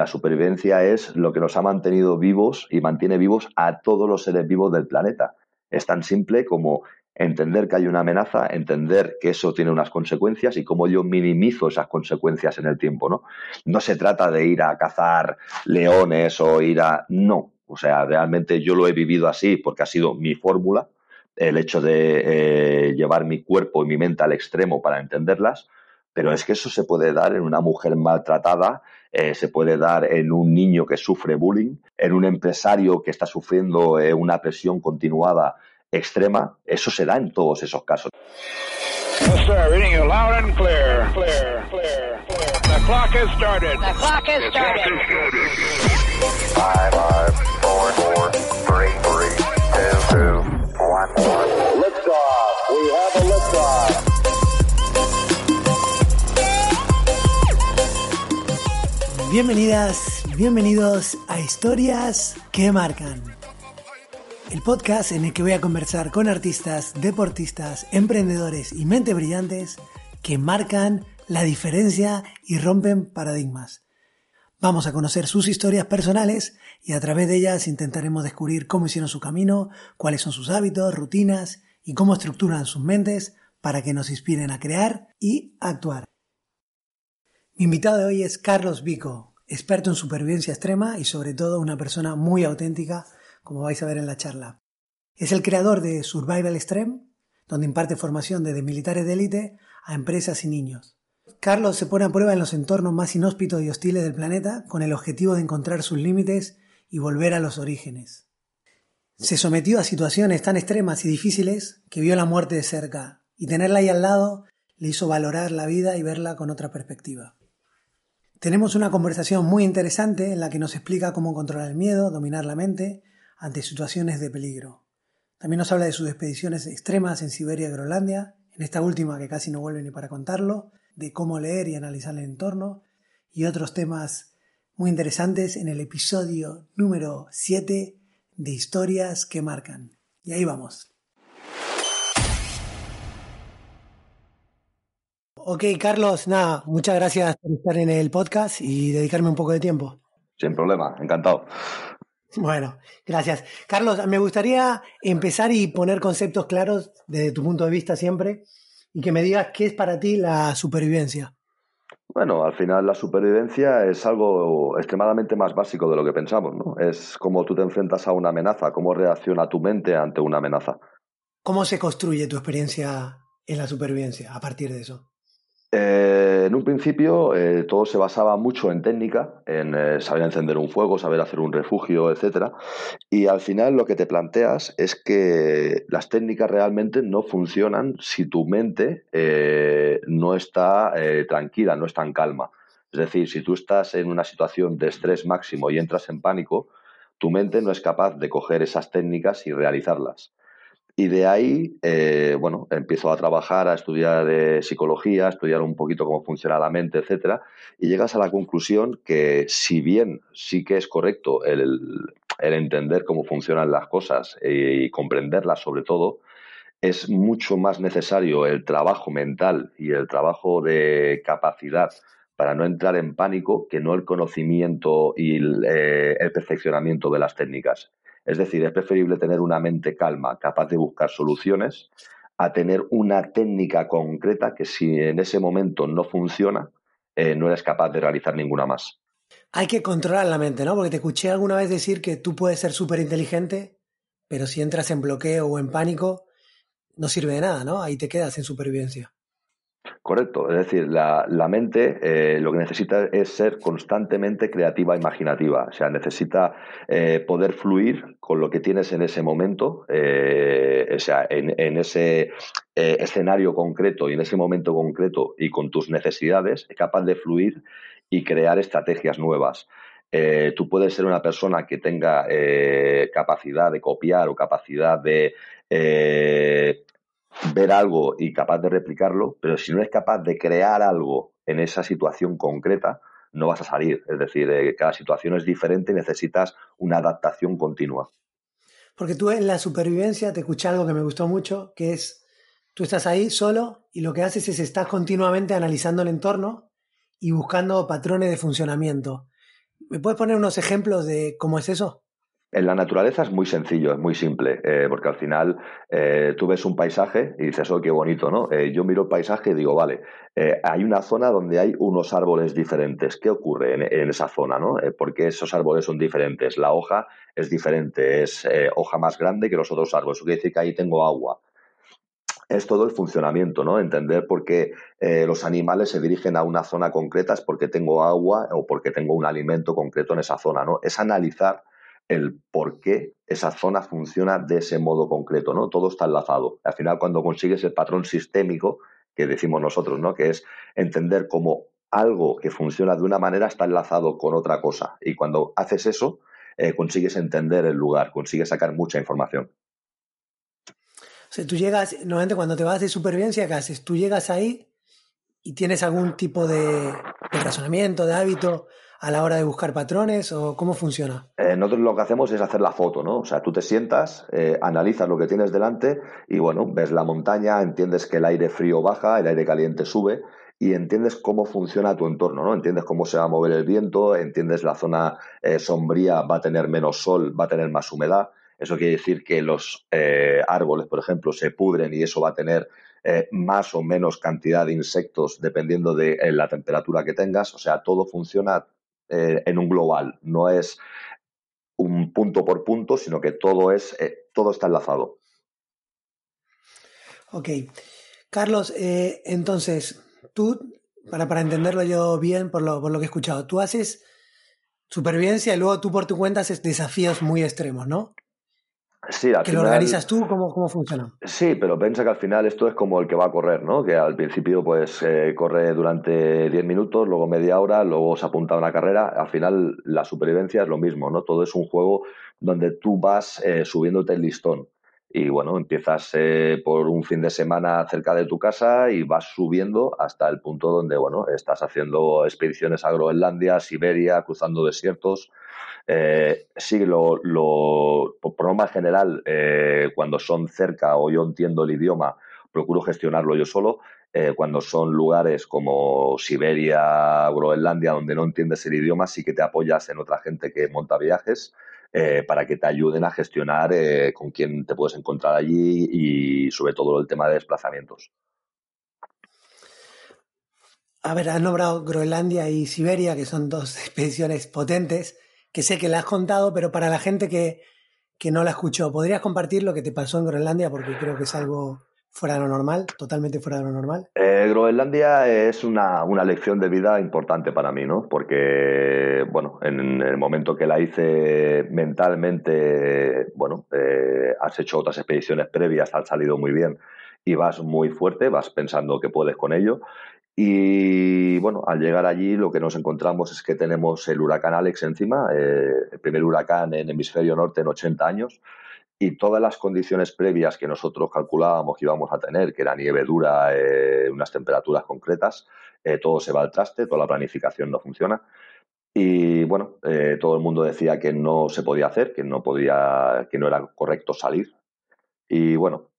La supervivencia es lo que nos ha mantenido vivos y mantiene vivos a todos los seres vivos del planeta. Es tan simple como entender que hay una amenaza, entender que eso tiene unas consecuencias y cómo yo minimizo esas consecuencias en el tiempo, ¿no? No se trata de ir a cazar leones o ir a... No, o sea, realmente yo lo he vivido así porque ha sido mi fórmula, el hecho de eh, llevar mi cuerpo y mi mente al extremo para entenderlas, pero es que eso se puede dar en una mujer maltratada, eh, se puede dar en un niño que sufre bullying, en un empresario que está sufriendo eh, una presión continuada extrema, eso se da en todos esos casos. Bienvenidas, bienvenidos a Historias que Marcan. El podcast en el que voy a conversar con artistas, deportistas, emprendedores y mentes brillantes que marcan la diferencia y rompen paradigmas. Vamos a conocer sus historias personales y a través de ellas intentaremos descubrir cómo hicieron su camino, cuáles son sus hábitos, rutinas y cómo estructuran sus mentes para que nos inspiren a crear y actuar. Mi invitado de hoy es Carlos Vico, experto en supervivencia extrema y sobre todo una persona muy auténtica, como vais a ver en la charla. Es el creador de Survival Extreme, donde imparte formación desde militares de élite a empresas y niños. Carlos se pone a prueba en los entornos más inhóspitos y hostiles del planeta con el objetivo de encontrar sus límites y volver a los orígenes. Se sometió a situaciones tan extremas y difíciles que vio la muerte de cerca y tenerla ahí al lado le hizo valorar la vida y verla con otra perspectiva. Tenemos una conversación muy interesante en la que nos explica cómo controlar el miedo, dominar la mente ante situaciones de peligro. También nos habla de sus expediciones extremas en Siberia y Groenlandia, en esta última que casi no vuelve ni para contarlo, de cómo leer y analizar el entorno y otros temas muy interesantes en el episodio número 7 de Historias que Marcan. Y ahí vamos. Ok, Carlos, nada, muchas gracias por estar en el podcast y dedicarme un poco de tiempo. Sin problema, encantado. Bueno, gracias. Carlos, me gustaría empezar y poner conceptos claros desde tu punto de vista siempre y que me digas qué es para ti la supervivencia. Bueno, al final la supervivencia es algo extremadamente más básico de lo que pensamos, ¿no? Es como tú te enfrentas a una amenaza, cómo reacciona tu mente ante una amenaza. ¿Cómo se construye tu experiencia en la supervivencia a partir de eso? Eh, en un principio eh, todo se basaba mucho en técnica, en eh, saber encender un fuego, saber hacer un refugio, etcétera. Y al final lo que te planteas es que las técnicas realmente no funcionan si tu mente no está tranquila, no está en calma. Es decir, si tú estás en una situación de estrés máximo y entras en pánico, tu mente no es capaz de coger esas técnicas y realizarlas. Y de ahí, eh, bueno, empiezo a trabajar, a estudiar eh, psicología, a estudiar un poquito cómo funciona la mente, etcétera, y llegas a la conclusión que si bien sí que es correcto el, entender cómo funcionan las cosas y comprenderlas sobre todo, es mucho más necesario el trabajo mental y el trabajo de capacidad para no entrar en pánico que no el conocimiento y el eh, perfeccionamiento de las técnicas. Es decir, es preferible tener una mente calma, capaz de buscar soluciones, a tener una técnica concreta que si en ese momento no funciona, eh, no eres capaz de realizar ninguna más. Hay que controlar la mente, ¿no? Porque te escuché alguna vez decir que tú puedes ser súper inteligente, pero si entras en bloqueo o en pánico, no sirve de nada, ¿no? Ahí te quedas en supervivencia. Correcto, es decir, la, mente eh, lo que necesita es ser constantemente creativa e imaginativa, o sea, necesita eh, poder fluir con lo que tienes en ese momento, eh, o sea, en, ese escenario concreto y en ese momento concreto y con tus necesidades, es capaz de fluir y crear estrategias nuevas. tú puedes ser una persona que tenga capacidad de copiar o capacidad de ver algo y capaz de replicarlo, pero si no es capaz de crear algo en esa situación concreta, no vas a salir. Es decir, eh, cada situación es diferente y necesitas una adaptación continua. Porque tú en la supervivencia te escuché algo que me gustó mucho, que es, tú estás ahí solo y lo que haces es estás continuamente analizando el entorno y buscando patrones de funcionamiento. ¿Me puedes poner unos ejemplos de cómo es eso? En la naturaleza es muy sencillo, es muy simple, eh, porque al final eh, tú ves un paisaje y dices, oh, qué bonito, ¿no? Eh, yo miro el paisaje y digo, vale, hay una zona donde hay unos árboles diferentes. ¿Qué ocurre en, esa zona, no? ¿Por qué esos árboles son diferentes? La hoja es diferente, es hoja más grande que los otros árboles. Eso quiere decir que ahí tengo agua. Es todo el funcionamiento, ¿no? Entender por qué los animales se dirigen a una zona concreta es porque tengo agua o porque tengo un alimento concreto en esa zona, ¿no? Es analizar el por qué esa zona funciona de ese modo concreto, ¿no? Todo está enlazado. Al final, cuando consigues el patrón sistémico, que decimos nosotros, ¿no? Que es entender cómo algo que funciona de una manera está enlazado con otra cosa. Y cuando haces eso, eh, consigues entender el lugar, consigues sacar mucha información. O sea, tú llegas, normalmente cuando te vas de supervivencia, ¿qué haces? Tú llegas ahí y tienes algún tipo de razonamiento, de hábito a la hora de buscar patrones o cómo funciona? Eh, nosotros lo que hacemos es hacer la foto, ¿no? O sea, tú te sientas, eh, analizas lo que tienes delante y bueno, ves la montaña, entiendes que el aire frío baja, el aire caliente sube y entiendes cómo funciona tu entorno, ¿no? Entiendes cómo se va a mover el viento, entiendes la zona eh, sombría va a tener menos sol, va a tener más humedad. Eso quiere decir que los árboles, por ejemplo, se pudren y eso va a tener más o menos cantidad de insectos dependiendo de la temperatura que tengas. O sea, todo funciona eh, en un global. No es un punto por punto, sino que todo es eh, todo está enlazado. Ok. Carlos, eh, entonces, tú, para, para entenderlo yo bien por lo, por lo que he escuchado, tú haces supervivencia y luego tú por tu cuenta haces desafíos muy extremos, ¿no? Sí, ¿Que lo organizas tú? ¿Cómo, ¿Cómo funciona? Sí, pero piensa que al final esto es como el que va a correr, ¿no? Que al principio pues eh, corre durante 10 minutos, luego media hora, luego se apunta a una carrera. Al final la supervivencia es lo mismo, ¿no? Todo es un juego donde tú vas eh, subiéndote el listón. Y bueno, empiezas eh, por un fin de semana cerca de tu casa y vas subiendo hasta el punto donde, bueno, estás haciendo expediciones a Groenlandia, Siberia, cruzando desiertos. Eh, sí, lo, por norma general, eh, cuando son cerca o yo entiendo el idioma, procuro gestionarlo yo solo. Eh, cuando son lugares como Siberia, Groenlandia, donde no entiendes el idioma, sí que te apoyas en otra gente que monta viajes para que te ayuden a gestionar con quién te puedes encontrar allí y sobre todo el tema de desplazamientos. A ver, has nombrado Groenlandia y Siberia, que son dos expediciones potentes que sé que la has contado, pero para la gente que, no la escuchó, ¿podrías compartir lo que te pasó en Groenlandia? Porque creo que es algo fuera de lo normal, totalmente fuera de lo normal. Eh, Groenlandia es una, lección de vida importante para mí, ¿no? Porque, bueno, en el momento que la hice mentalmente, bueno, eh, has hecho otras expediciones previas, has salido muy bien y vas muy fuerte, vas pensando que puedes con ello. Y bueno, al llegar allí lo que nos encontramos es que tenemos el huracán Alex encima, eh, el primer huracán en hemisferio norte en 80 años, y todas las condiciones previas que nosotros calculábamos que íbamos a tener, que era nieve dura, eh, unas temperaturas concretas, eh, todo se va al traste, toda la planificación no funciona. Y bueno, todo el mundo decía que no se podía hacer, que no podía, que no era correcto salir. Y bueno,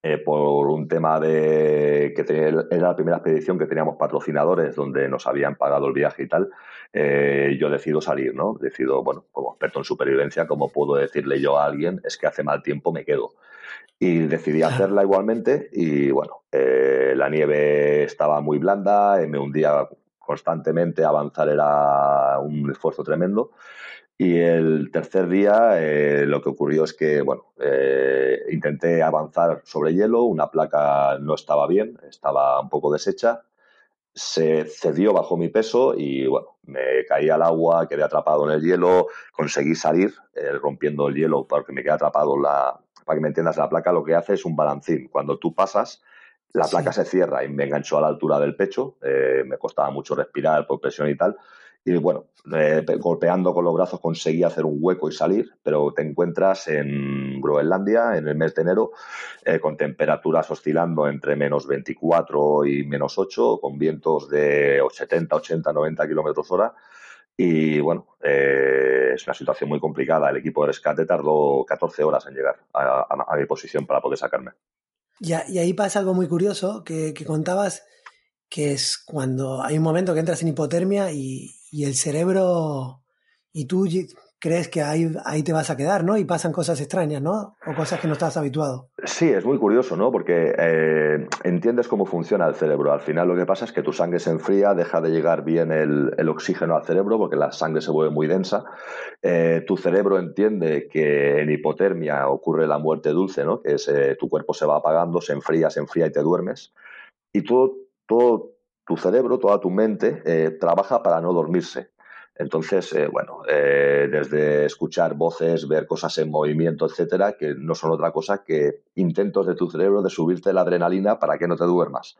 eh, por un tema de que era la primera expedición que teníamos patrocinadores donde nos habían pagado el viaje y tal, eh, yo decido salir, ¿no? Decido, bueno, como experto en supervivencia, ¿cómo puedo decirle yo a alguien es que hace mal tiempo me quedo? Y decidí hacerla igualmente y bueno, eh, la nieve estaba muy blanda, me hundía constantemente, avanzar era un esfuerzo tremendo y el tercer día eh, lo que ocurrió es que, bueno, eh, intenté avanzar sobre hielo, una placa no estaba bien, estaba un poco deshecha, se cedió bajo mi peso y, bueno, me caí al agua, quedé atrapado en el hielo, conseguí salir eh, rompiendo el hielo porque me quedé atrapado la... Para que me entiendas, la placa lo que hace es un balancín. Cuando tú pasas, la placa se cierra y me enganchó a la altura del pecho, me costaba mucho respirar por presión y tal y bueno, eh, golpeando con los brazos conseguí hacer un hueco y salir, pero te encuentras en Groenlandia en el mes de enero eh, con temperaturas oscilando entre menos 24 y menos 8, con vientos de 70, 80, 90 kilómetros hora. Y bueno, eh, es una situación muy complicada. El equipo de rescate tardó 14 horas en llegar a, mi posición para poder sacarme. y ahí pasa algo muy curioso que, que contabas, que es cuando hay un momento que entras en hipotermia y, y el cerebro y tú crees que ahí, ahí te vas a quedar, ¿no? Y pasan cosas extrañas, ¿no? O cosas que no estás habituado. Sí, es muy curioso, ¿no? Porque eh, entiendes cómo funciona el cerebro. Al final lo que pasa es que tu sangre se enfría, deja de llegar bien el, oxígeno al cerebro porque la sangre se vuelve muy densa. Eh, tu cerebro entiende que en hipotermia ocurre la muerte dulce, ¿no? Que tu cuerpo se va apagando, se enfría, se enfría y te duermes. Y todo, todo tu cerebro, toda tu mente trabaja para no dormirse. Entonces, eh, bueno, eh, desde escuchar voces, ver cosas en movimiento, etcétera, que no son otra cosa que intentos de tu cerebro de subirte la adrenalina para que no te duermas.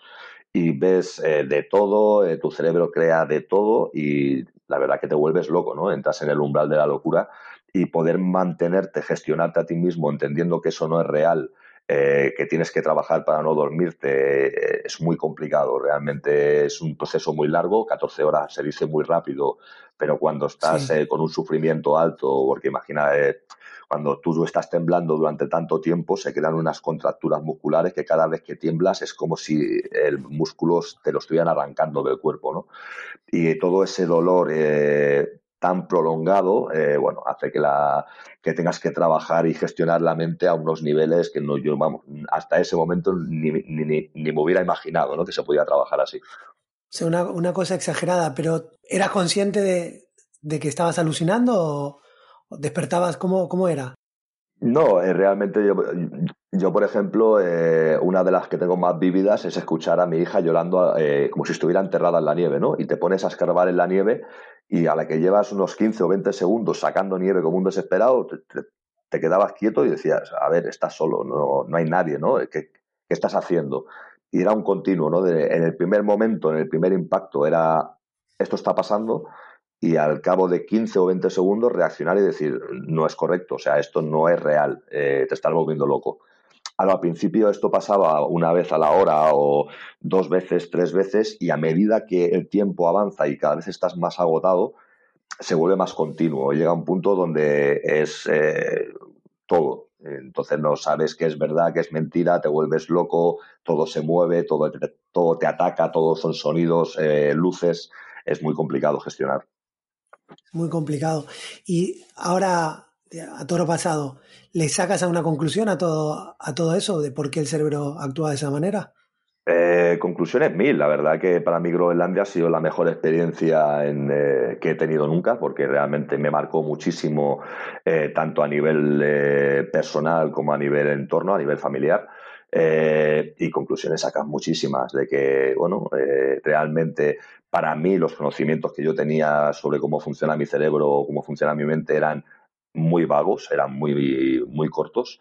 Y ves eh, de todo, tu cerebro crea de todo y la verdad que te vuelves loco, ¿no? Entras en el umbral de la locura y poder mantenerte, gestionarte a ti mismo, entendiendo que eso no es real, eh, que tienes que trabajar para no dormirte, eh, es muy complicado. Realmente es un proceso muy largo, 14 horas se dice muy rápido, pero cuando estás eh, con un sufrimiento alto, porque imagina, cuando tú estás temblando durante tanto tiempo, se quedan unas contracturas musculares que cada vez que tiemblas es como si el músculo te lo estuvieran arrancando del cuerpo, ¿no? Y todo ese dolor tan prolongado, eh, bueno, hace que, la, que tengas que trabajar y gestionar la mente a unos niveles que no, yo, vamos, hasta ese momento ni, ni, ni me hubiera imaginado ¿no? que se podía trabajar así. O una, una cosa exagerada, pero ¿eras consciente de, de que estabas alucinando o despertabas? ¿Cómo, cómo era? No, eh, realmente yo, yo, por ejemplo, eh, una de las que tengo más vívidas es escuchar a mi hija llorando eh, como si estuviera enterrada en la nieve, ¿no? Y te pones a escarbar en la nieve y a la que llevas unos 15 o 20 segundos sacando nieve como un desesperado, te, quedabas quieto y decías, a ver, estás solo, no, no hay nadie, ¿no? ¿Qué, ¿Qué, estás haciendo? Y era un continuo, ¿no? En el primer momento, en el primer impacto, era, esto está pasando, y al cabo de 15 o 20 segundos reaccionar y decir, no es correcto, o sea, esto no es real, eh, te estás volviendo loco. Ahora, al principio esto pasaba una vez a la hora o dos veces, tres veces, y a medida que el tiempo avanza y cada vez estás más agotado, se vuelve más continuo. Llega un punto donde es eh, todo. Entonces no sabes qué es verdad, qué es mentira, te vuelves loco, todo se mueve, todo te, todo ataca, todos son sonidos, eh, luces. Es muy complicado gestionar. Muy complicado. Y ahora, a toro pasado, ¿le sacas a una conclusión a todo, a todo eso de por qué el cerebro actúa de esa manera? Eh, conclusiones mil. La verdad que para mí Groenlandia ha sido la mejor experiencia eh, que he tenido nunca, porque realmente me marcó muchísimo, eh, tanto a nivel personal como a nivel entorno, a nivel familiar. y conclusiones sacas muchísimas de que, bueno, realmente para mí los conocimientos que yo tenía sobre cómo funciona mi cerebro, cómo funciona mi mente eran muy vagos, eran muy, muy cortos.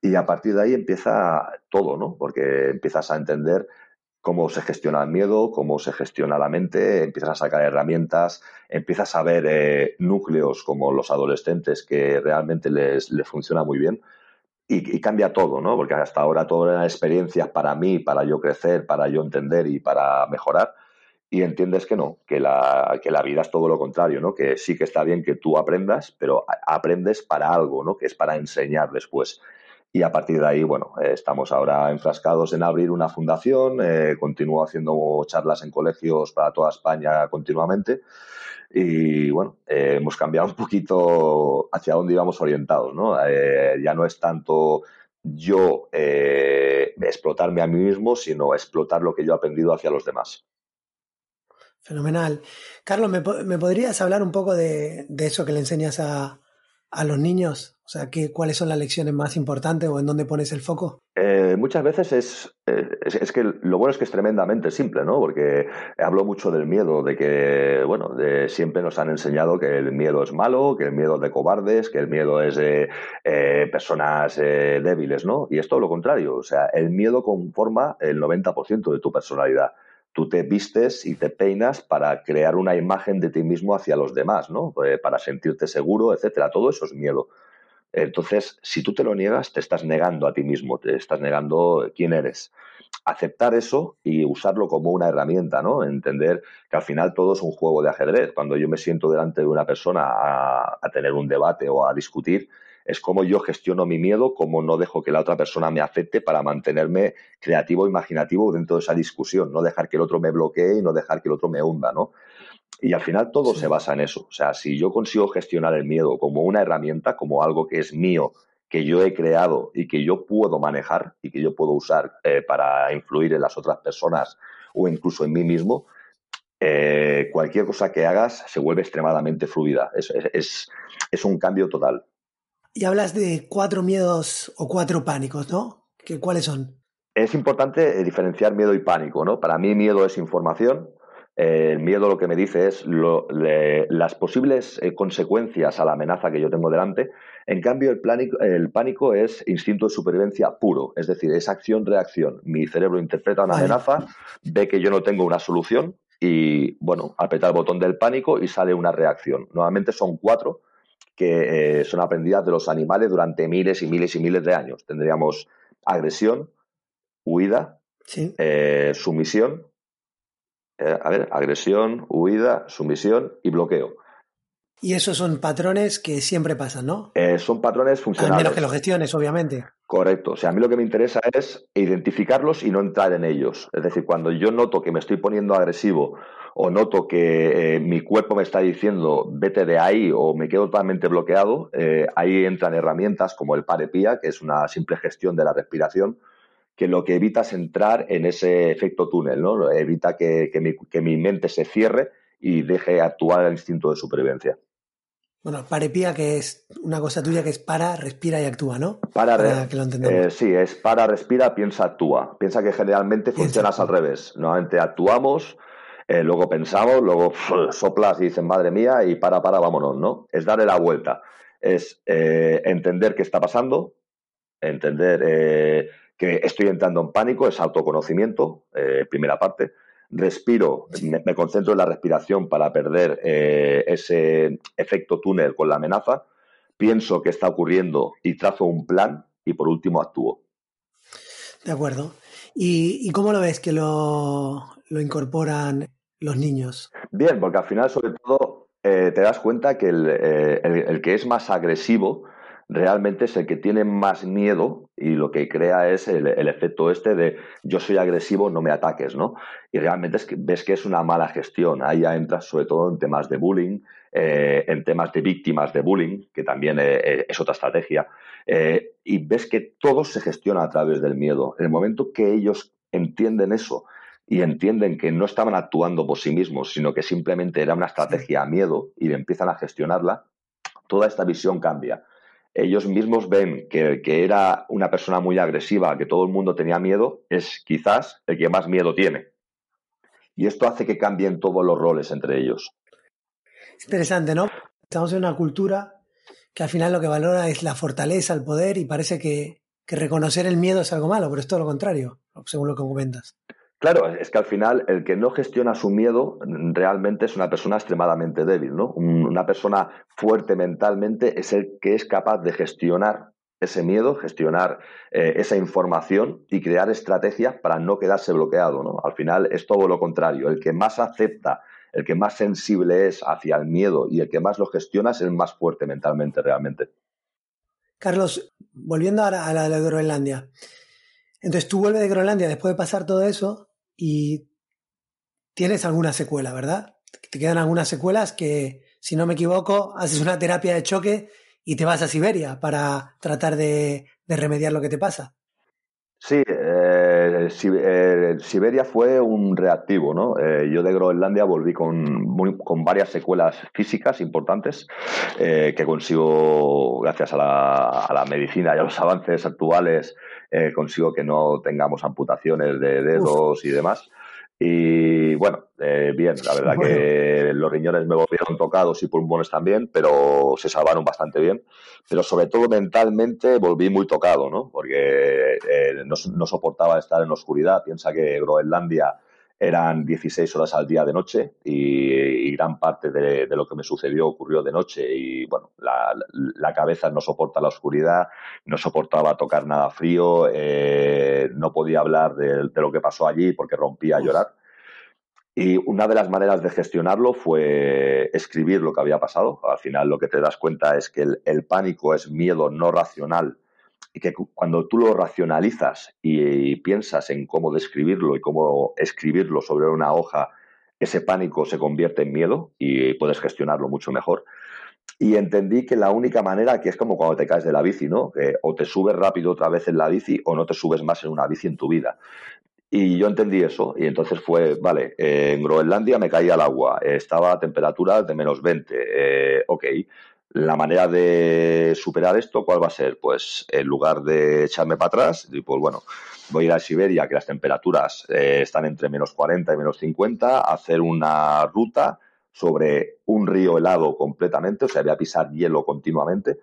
Y a partir de ahí empieza todo, ¿no? Porque empiezas a entender cómo se gestiona el miedo, cómo se gestiona la mente, empiezas a sacar herramientas, empiezas a ver eh, núcleos como los adolescentes que realmente les, les funciona muy bien. Y, cambia todo, ¿no? Porque hasta ahora todo eran experiencias para mí, para yo crecer, para yo entender y para mejorar y entiendes que no, que la, que la vida es todo lo contrario, ¿no? Que sí que está bien que tú aprendas, pero aprendes para algo, ¿no? Que es para enseñar después. Y a partir de ahí, bueno, eh, estamos ahora enfrascados en abrir una fundación, eh, continúo haciendo charlas en colegios para toda España continuamente y bueno, eh, hemos cambiado un poquito hacia dónde íbamos orientados, ¿no? ya no es tanto yo explotarme a mí mismo, sino explotar lo que yo he aprendido hacia los demás. Fenomenal. Carlos, ¿me, ¿me, podrías hablar un poco de, de eso que le enseñas a, a los niños? O sea, ¿qué, ¿cuáles son las lecciones más importantes o en dónde pones el foco? Eh, muchas veces es, es, es, que lo bueno es que es tremendamente simple, ¿no? Porque hablo mucho del miedo, de que, bueno, de, siempre nos han enseñado que el miedo es malo, que el miedo es de cobardes, que el miedo es de eh, personas eh, débiles, ¿no? Y es todo lo contrario. O sea, el miedo conforma el 90% de tu personalidad tú te vistes y te peinas para crear una imagen de ti mismo hacia los demás, ¿no? Eh, para sentirte seguro, etcétera. Todo eso es miedo. Entonces, si tú te lo niegas, te estás negando a ti mismo, te estás negando quién eres. Aceptar eso y usarlo como una herramienta, ¿no? Entender que al final todo es un juego de ajedrez. Cuando yo me siento delante de una persona a, a tener un debate o a discutir, es como yo gestiono mi miedo, cómo no dejo que la otra persona me afecte para mantenerme creativo, imaginativo dentro de esa discusión, no dejar que el otro me bloquee y no dejar que el otro me hunda, ¿no? Y al final todo se basa en eso. O sea, si yo consigo gestionar el miedo como una herramienta, como algo que es mío, que yo he creado y que yo puedo manejar y que yo puedo usar eh, para influir en las otras personas o incluso en mí mismo, eh, cualquier cosa que hagas se vuelve extremadamente fluida. Es, es, es, un cambio total. Y hablas de cuatro miedos o cuatro pánicos, ¿no? ¿Qué, ¿Cuáles son? Es importante diferenciar miedo y pánico, ¿no? Para mí miedo es información, el miedo lo que me dice es las posibles eh, consecuencias a la amenaza que yo tengo delante. En cambio, el, el, pánico es instinto de supervivencia puro, es decir, es acción-reacción. Mi cerebro interpreta una amenaza, ve que yo no tengo una solución y, bueno, aprieta el botón del pánico y sale una reacción. Normalmente son cuatro que eh, son aprendidas de los animales durante miles y miles y miles de años. Tendríamos agresión, huida, eh, sumisión, eh, a ver, agresión, huida, sumisión y bloqueo. Y esos son patrones que siempre pasan, ¿no? Eh, son patrones funcionales. Al menos que los gestiones, obviamente. Correcto. O sea, a mí lo que me interesa es identificarlos y no entrar en ellos. Es decir, cuando yo noto que me estoy poniendo agresivo o noto que eh, mi cuerpo me está diciendo vete de ahí o me quedo totalmente bloqueado, ahí entran herramientas como el parepía, que es una simple gestión de la respiración, que lo que evita es entrar en ese efecto túnel, ¿no? Evita que, mi, mente se cierre y deje actuar el instinto de supervivencia. Bueno, parepía, que es una cosa tuya que es para, respira y actúa, ¿no? Para, que lo eh, sí, es para, respira, piensa, actúa. Piensa que generalmente funcionas al revés. Normalmente actuamos, eh, luego pensamos, luego soplas y dices, madre mía, y para, para, vámonos, ¿no? Es darle la vuelta. Es eh, entender qué está pasando, entender que estoy entrando en pánico, es autoconocimiento, eh, primera parte. Respiro, me, concentro en la respiración para perder eh, ese efecto túnel con la amenaza. Pienso qué está ocurriendo y trazo un plan y por último actúo. De acuerdo. ¿Y, cómo lo ves que lo, incorporan los niños? Bien, porque al final sobre todo eh, te das cuenta que el que es más agresivo realmente es el que tiene más miedo y lo que crea es el, efecto este de yo soy agresivo, no me ataques, ¿no? Y realmente ves que es una mala gestión. Ahí ya entras sobre todo en temas de bullying, eh, en temas de víctimas de bullying, que también eh, eh, es otra estrategia. y ves que todo se gestiona a través del miedo. En el momento que ellos entienden eso y entienden que no estaban actuando por sí mismos, sino que simplemente era una estrategia a miedo y empiezan a gestionarla, toda esta visión cambia ellos mismos ven que, que era una persona muy agresiva, que todo el mundo tenía miedo, es quizás el que más miedo tiene. Y esto hace que cambien todos los roles entre ellos. Es interesante, ¿no? Estamos en una cultura que al final lo que valora es la fortaleza, el poder, y parece que, que reconocer el miedo es algo malo, pero es todo lo contrario, según lo que comentas. Claro, es que al final el que no gestiona su miedo realmente es una persona extremadamente débil, ¿no? Una persona fuerte mentalmente es el que es capaz de gestionar ese miedo, gestionar eh, esa información y crear estrategias para no quedarse bloqueado, ¿no? Al final es todo lo contrario. El que más acepta, el que más sensible es hacia el miedo y el que más lo gestiona es el más fuerte mentalmente realmente. Carlos, volviendo a la de Groenlandia. Entonces tú vuelves de Groenlandia después de pasar todo eso y tienes alguna secuela, ¿verdad? Te quedan algunas secuelas que, si no me equivoco, haces una terapia de choque y te vas a Siberia para tratar de, remediar lo que te pasa. Sí, eh, eh, Siberia fue un reactivo, ¿no? Eh, yo de Groenlandia volví con, varias secuelas físicas importantes que consigo, gracias a la, medicina y a los avances actuales, eh, consigo que no tengamos amputaciones de dedos y demás. Y bueno, eh, bien, la verdad que los riñones me volvieron tocados y pulmones también, pero se salvaron bastante bien. Pero sobre todo mentalmente volví muy tocado, ¿no? Porque eh, no, no, soportaba estar en la oscuridad. Piensa que Groenlandia eran 16 horas al día de noche y, gran parte de, lo que me sucedió ocurrió de noche y bueno, la, cabeza no soporta la oscuridad, no soportaba tocar nada frío, eh, no podía hablar de, lo que pasó allí porque rompía a llorar. Y una de las maneras de gestionarlo fue escribir lo que había pasado. Al final lo que te das cuenta es que el pánico es miedo no racional y que cuando tú lo racionalizas y, piensas en cómo describirlo y cómo escribirlo sobre una hoja ese pánico se convierte en miedo y puedes gestionarlo mucho mejor. Y entendí que la única manera, que es como cuando te caes de la bici, ¿no? Que o te subes rápido otra vez en la bici o no te subes más en una bici en tu vida. Y yo entendí eso, y entonces fue, vale, eh, en Groenlandia me caía el agua, estaba a temperaturas de menos 20, eh, ok, la manera de superar esto, ¿cuál va a ser? Pues en lugar de echarme para atrás, pues bueno, voy a ir a Siberia, que las temperaturas eh, están entre menos 40 y menos 50, hacer una ruta sobre un río helado completamente, o sea, voy a pisar hielo continuamente.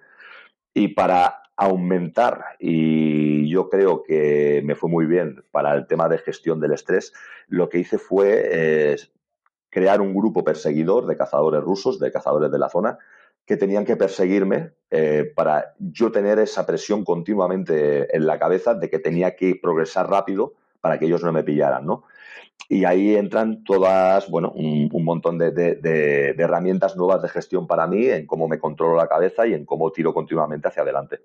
Y para aumentar, y yo creo que me fue muy bien para el tema de gestión del estrés, lo que hice fue eh, crear un grupo perseguidor de cazadores rusos, de cazadores de la zona, que tenían que perseguirme eh, para yo tener esa presión continuamente en la cabeza de que tenía que progresar rápido para que ellos no me pillaran, ¿no? Y ahí entran todas, bueno, un, montón de, herramientas nuevas de gestión para mí, en cómo me controlo la cabeza y en cómo tiro continuamente hacia adelante.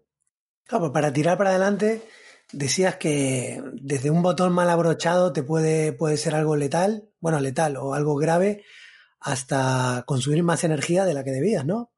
Claro, pues para tirar para adelante, decías que desde un botón mal abrochado te puede, puede ser algo letal, bueno, letal o algo grave, hasta consumir más energía de la que debías, ¿no?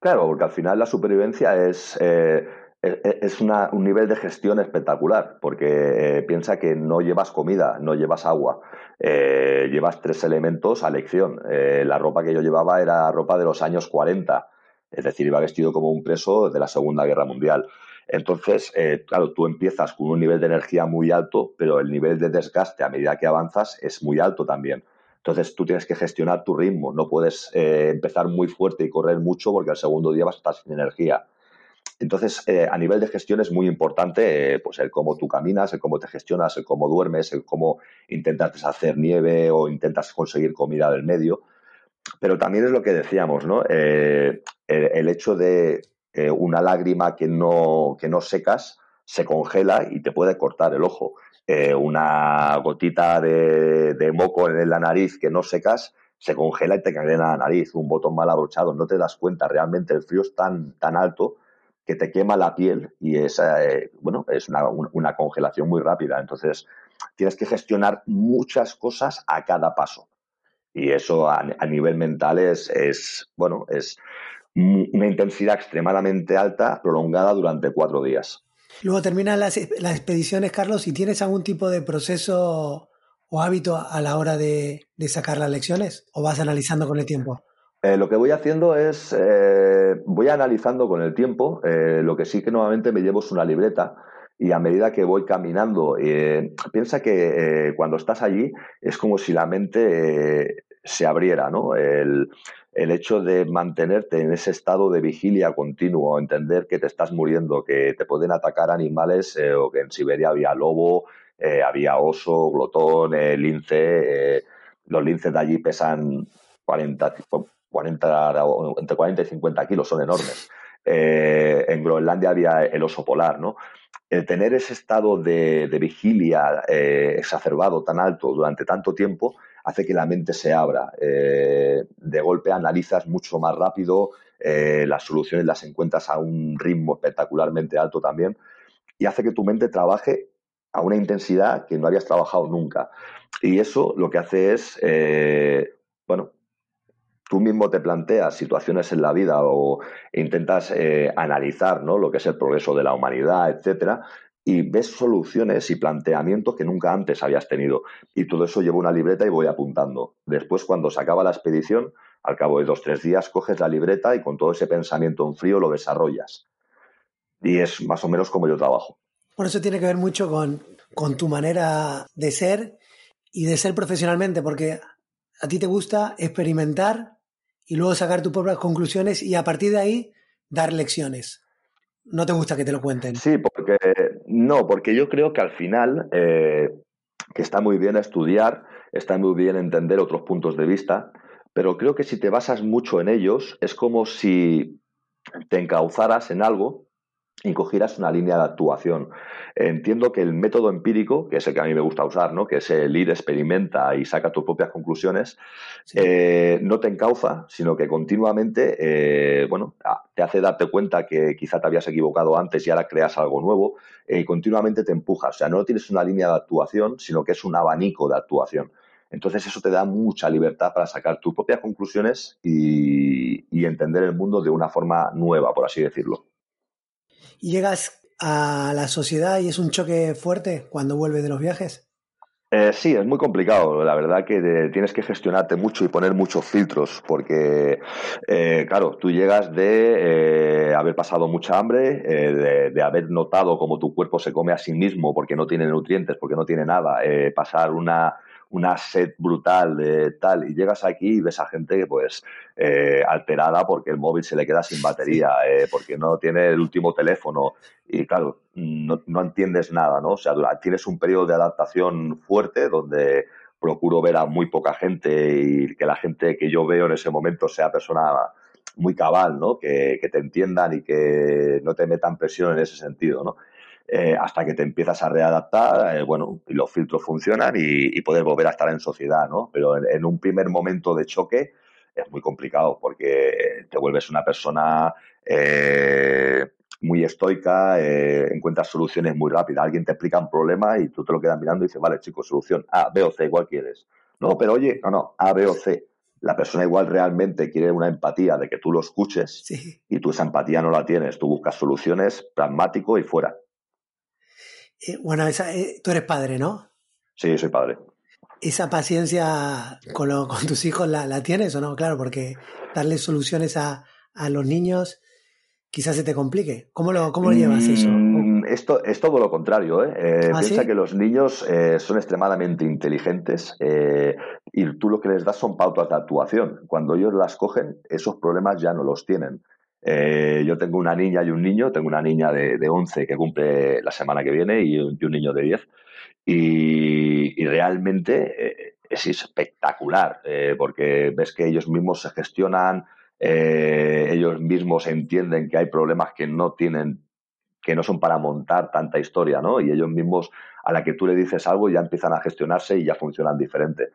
Claro, porque al final la supervivencia es, eh, e, e, es un nivel de gestión espectacular, porque eh, piensa que no llevas comida, no llevas agua, eh, llevas tres elementos a elección. la ropa que yo llevaba era ropa de los años 40, es decir, iba vestido como un preso de la Segunda Guerra Mundial. Entonces, claro, tú empiezas con un nivel de energía muy alto, pero el nivel de desgaste a medida que avanzas es muy alto también. Entonces tú tienes que gestionar tu ritmo, no puedes eh, empezar muy fuerte y correr mucho porque al segundo día vas a estar sin energía. Entonces, eh, a nivel de gestión es muy importante eh, pues el cómo tú caminas, el cómo te gestionas, el cómo duermes, el cómo intentas deshacer nieve o intentas conseguir comida del medio. Pero también es lo que decíamos, ¿no? el, hecho de una lágrima que no, que no secas se congela y te puede cortar el ojo. Eh, una gotita de, moco en la nariz que no secas, se congela y te cangrena la nariz, un botón mal abrochado, no te das cuenta, realmente el frío es tan, tan alto que te quema la piel y es, eh, bueno, es una, congelación muy rápida. Entonces, tienes que gestionar muchas cosas a cada paso. Y eso a, nivel mental es, es, bueno, es una intensidad extremadamente alta, prolongada durante cuatro días. Luego terminan las, expediciones, Carlos, y tienes algún tipo de proceso o hábito a la hora de, sacar las lecciones o vas analizando con el tiempo? Eh, lo que voy haciendo es, eh, voy analizando con el tiempo, eh, lo que sí que nuevamente me llevo es una libreta y a medida que voy caminando, piensa que cuando estás allí es como si la mente se abriera, ¿no? El, el hecho de mantenerte en ese estado de vigilia continuo, entender que te estás muriendo, que te pueden atacar animales eh, o que en Siberia había lobo, eh, había oso, glotón, eh, lince. los linces de allí pesan 40, 40, entre 40 y 50 kilos, son enormes. en Groenlandia había el oso polar, ¿no? El tener ese estado de, de vigilia exacerbado tan alto durante tanto tiempo hace que la mente se abra. Eh, de golpe analizas mucho más rápido, eh, las soluciones las encuentras a un ritmo espectacularmente alto también y hace que tu mente trabaje a una intensidad que no habías trabajado nunca. Y eso lo que hace es, eh, bueno, tú mismo te planteas situaciones en la vida o intentas analizar ¿no? lo que es el progreso de la humanidad, etcétera, y ves soluciones y planteamientos que nunca antes habías tenido. Y todo eso llevo una libreta y voy apuntando. Después, cuando se acaba la expedición, al cabo de dos, tres días, coges la libreta y con todo ese pensamiento en frío lo desarrollas. Y es más o menos como yo trabajo. Bueno, eso tiene que ver mucho con, con tu manera de ser y de ser profesionalmente, porque a ti te gusta experimentar y luego sacar tus propias conclusiones y a partir de ahí dar lecciones. ¿No te gusta que te lo cuenten? Sí, no, porque yo creo que al final eh, que está muy bien estudiar, está muy bien entender otros puntos de vista, pero creo que si te basas mucho en ellos, es como si te encauzaras en algo y cogieras una línea de actuación. Entiendo que el método empírico, que es el que a mí me gusta usar, ¿no? que es el ir, experimenta y saca tus propias conclusiones, eh, no te encauza, sino que continuamente eh, bueno, te hace darte cuenta que quizá te habías equivocado antes y ahora creas algo nuevo eh, y continuamente te empuja. O sea, no tienes una línea de actuación, sino que es un abanico de actuación. Entonces eso te da mucha libertad para sacar tus propias conclusiones y, y entender el mundo de una forma nueva, por así decirlo. ¿Y llegas a la sociedad y es un choque fuerte cuando vuelves de los viajes? Eh, sí, es muy complicado. La verdad que tienes que gestionarte mucho y poner muchos filtros, porque, eh, claro, tú llegas de eh, haber pasado mucha hambre, eh, de, de, haber notado cómo tu cuerpo se come a sí mismo porque no tiene nutrientes, porque no tiene nada, eh, pasar una una sed brutal de tal, y llegas aquí y ves a gente pues eh, alterada porque el móvil se le queda sin batería, eh, porque no tiene el último teléfono, y claro, no, no entiendes nada, ¿no? O sea, tienes un periodo de adaptación fuerte donde procuro ver a muy poca gente y que la gente que yo veo en ese momento sea persona muy cabal, ¿no? Que, que te entiendan y que no te metan presión en ese sentido, ¿no? Eh, hasta que te empiezas a readaptar, eh, bueno, y los filtros funcionan y, y, poder volver a estar en sociedad, ¿no? Pero en, en, un primer momento de choque es muy complicado porque te vuelves una persona eh, muy estoica, eh, encuentras soluciones muy rápidas. Alguien te explica un problema y tú te lo quedas mirando y dices, vale, chicos, solución A, B o C, igual quieres. No, pero oye, no, no, A, B o C la persona igual realmente quiere una empatía de que tú lo escuches sí. y tú esa empatía no la tienes. Tú buscas soluciones pragmático y fuera. Eh, bueno, esa, eh, tú eres padre, ¿no? Sí, soy padre. ¿Esa paciencia con, lo, con tus hijos la, la, tienes o no? Claro, porque darle soluciones a, a, los niños quizás se te complique. ¿Cómo lo, cómo lo llevas eso? Mm, esto es todo lo contrario. ¿eh? eh ¿Ah, piensa ¿sí? que los niños eh, son extremadamente inteligentes eh, y tú lo que les das son pautas de actuación. Cuando ellos las cogen, esos problemas ya no los tienen. Eh, yo tengo una niña y un niño, tengo una niña de, de 11 que cumple la semana que viene y un, niño de 10. Y, y realmente eh, es espectacular, eh, porque ves que ellos mismos se gestionan, eh, ellos mismos entienden que hay problemas que no tienen, que no son para montar tanta historia, ¿no? Y ellos mismos, a la que tú le dices algo, ya empiezan a gestionarse y ya funcionan diferente.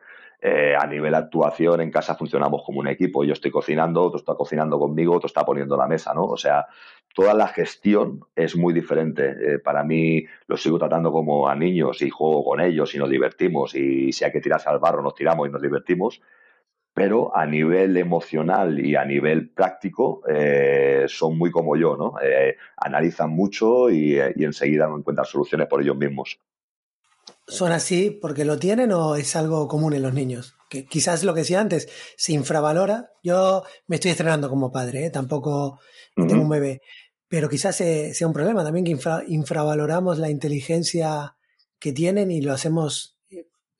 Eh, a nivel actuación en casa funcionamos como un equipo. Yo estoy cocinando, otro está cocinando conmigo, otro está poniendo la mesa, ¿no? O sea, toda la gestión es muy diferente. Eh, para mí los sigo tratando como a niños y juego con ellos y nos divertimos y si hay que tirarse al barro nos tiramos y nos divertimos. Pero a nivel emocional y a nivel práctico eh, son muy como yo, ¿no? Analizan mucho y, y enseguida encuentran soluciones por ellos mismos son así porque lo tienen o es algo común en los niños? Que quizás lo que decía antes, se infravalora. Yo me estoy estrenando como padre, ¿eh? tampoco uh -huh. tengo un bebé, pero quizás sea un problema también que infra, infravaloramos la inteligencia que tienen y lo hacemos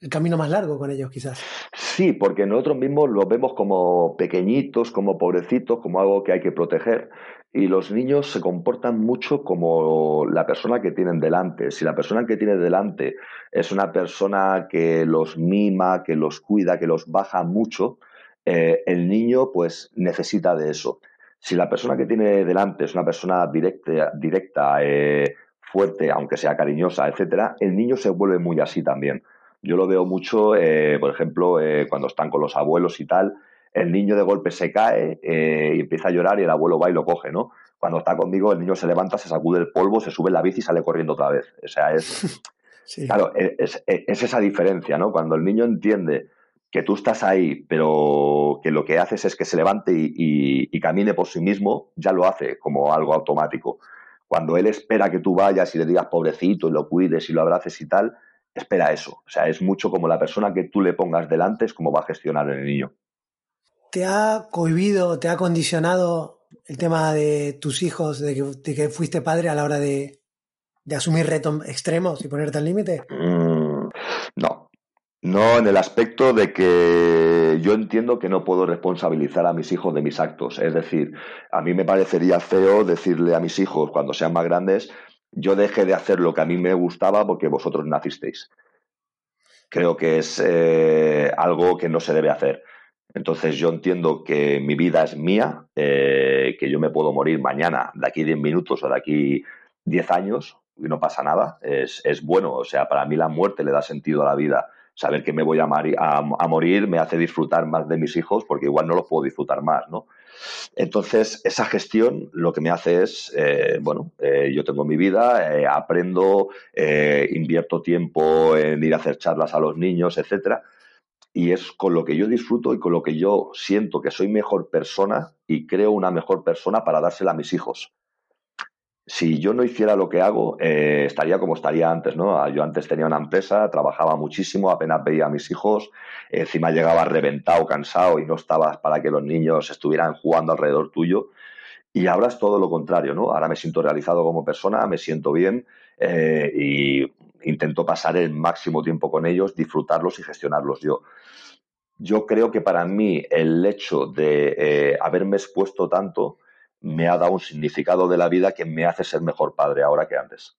el camino más largo con ellos quizás. Sí, porque nosotros mismos los vemos como pequeñitos, como pobrecitos, como algo que hay que proteger. Y los niños se comportan mucho como la persona que tienen delante. Si la persona que tiene delante es una persona que los mima, que los cuida, que los baja mucho, eh, el niño pues necesita de eso. Si la persona que tiene delante es una persona directa, eh, fuerte, aunque sea cariñosa, etcétera, el niño se vuelve muy así también. Yo lo veo mucho, eh, por ejemplo, eh, cuando están con los abuelos y tal, el niño de golpe se cae eh, y empieza a llorar y el abuelo va y lo coge, ¿no? Cuando está conmigo, el niño se levanta, se sacude el polvo, se sube en la bici y sale corriendo otra vez. O sea, es. sí. Claro, es, es, es, esa diferencia, ¿no? Cuando el niño entiende que tú estás ahí, pero que lo que haces es que se levante y, y, y camine por sí mismo, ya lo hace como algo automático. Cuando él espera que tú vayas y le digas pobrecito y lo cuides y lo abraces y tal, espera eso. O sea, es mucho como la persona que tú le pongas delante, es como va a gestionar el niño. ¿Te ha cohibido, te ha condicionado el tema de tus hijos, de que, fuiste padre a la hora de, de asumir retos extremos y ponerte al límite? Mm, no. No en el aspecto de que yo entiendo que no puedo responsabilizar a mis hijos de mis actos. Es decir, a mí me parecería feo decirle a mis hijos cuando sean más grandes, yo dejé de hacer lo que a mí me gustaba porque vosotros nacisteis. Creo que es eh, algo que no se debe hacer. Entonces yo entiendo que mi vida es mía, eh, que yo me puedo morir mañana, de aquí 10 minutos o de aquí 10 años, y no pasa nada. Es, es, bueno, o sea, para mí la muerte le da sentido a la vida. Saber que me voy a, morir me hace disfrutar más de mis hijos porque igual no los puedo disfrutar más, ¿no? Entonces, esa gestión lo que me hace es, eh, bueno, eh, yo tengo mi vida, eh, aprendo, invierto tiempo en ir a hacer charlas a los niños, etcétera y es con lo que yo disfruto y con lo que yo siento que soy mejor persona y creo una mejor persona para dársela a mis hijos. Si yo no hiciera lo que hago, eh, estaría como estaría antes, ¿no? Ah, yo antes tenía una empresa, trabajaba muchísimo, apenas veía a mis hijos, encima llegaba reventado, cansado y no estabas para que los niños estuvieran jugando alrededor tuyo. Y ahora es todo lo contrario, ¿no? Ahora me siento realizado como persona, me siento bien eh, y intento pasar el máximo tiempo con ellos, disfrutarlos y gestionarlos yo. Yo creo que para mí el hecho de eh, haberme expuesto tanto me ha dado un significado de la vida que me hace ser mejor padre ahora que antes.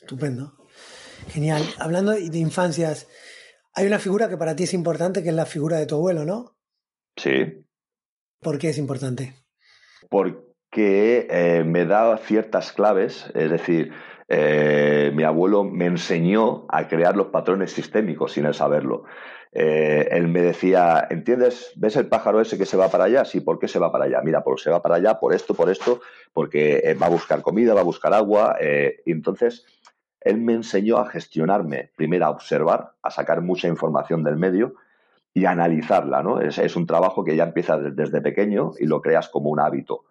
Estupendo. Genial. Hablando de infancias, hay una figura que para ti es importante, que es la figura de tu abuelo, ¿no? Sí. ¿Por qué es importante? Porque eh, me da ciertas claves, es decir, eh, mi abuelo me enseñó a crear los patrones sistémicos sin él saberlo. Eh, él me decía, ¿entiendes? ¿Ves el pájaro ese que se va para allá? Sí, ¿por qué se va para allá? Mira, porque se va para allá por esto, por esto, porque eh, va a buscar comida, va a buscar agua. entonces, él me enseñó a gestionarme, primero a observar, a sacar mucha información del medio y a analizarla, ¿no? Es, es un trabajo que ya empieza desde pequeño y lo creas como un hábito.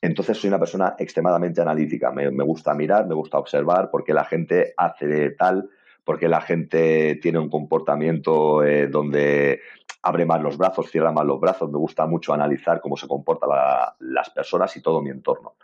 Entonces soy una persona extremadamente analítica. Me, gusta mirar, me gusta observar por qué la gente hace tal, por qué la gente tiene un comportamiento eh, donde abre más los brazos, cierra más los brazos. Me gusta mucho analizar cómo se comportan las personas y todo mi entorno.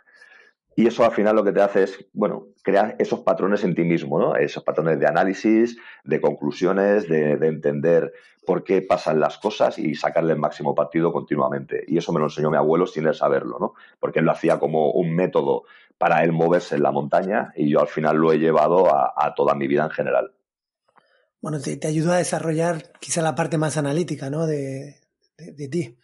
Y eso al final lo que te hace es, bueno, crear esos patrones en ti mismo, ¿no? Esos patrones de análisis, de conclusiones, de, entender por qué pasan las cosas y sacarle el máximo partido continuamente. Y eso me lo enseñó mi abuelo sin él saberlo, ¿no? Porque él lo hacía como un método para él moverse en la montaña y yo al final lo he llevado a, toda mi vida en general. Bueno, te, te, ayudó a desarrollar quizá la parte más analítica, ¿no? de, de ti.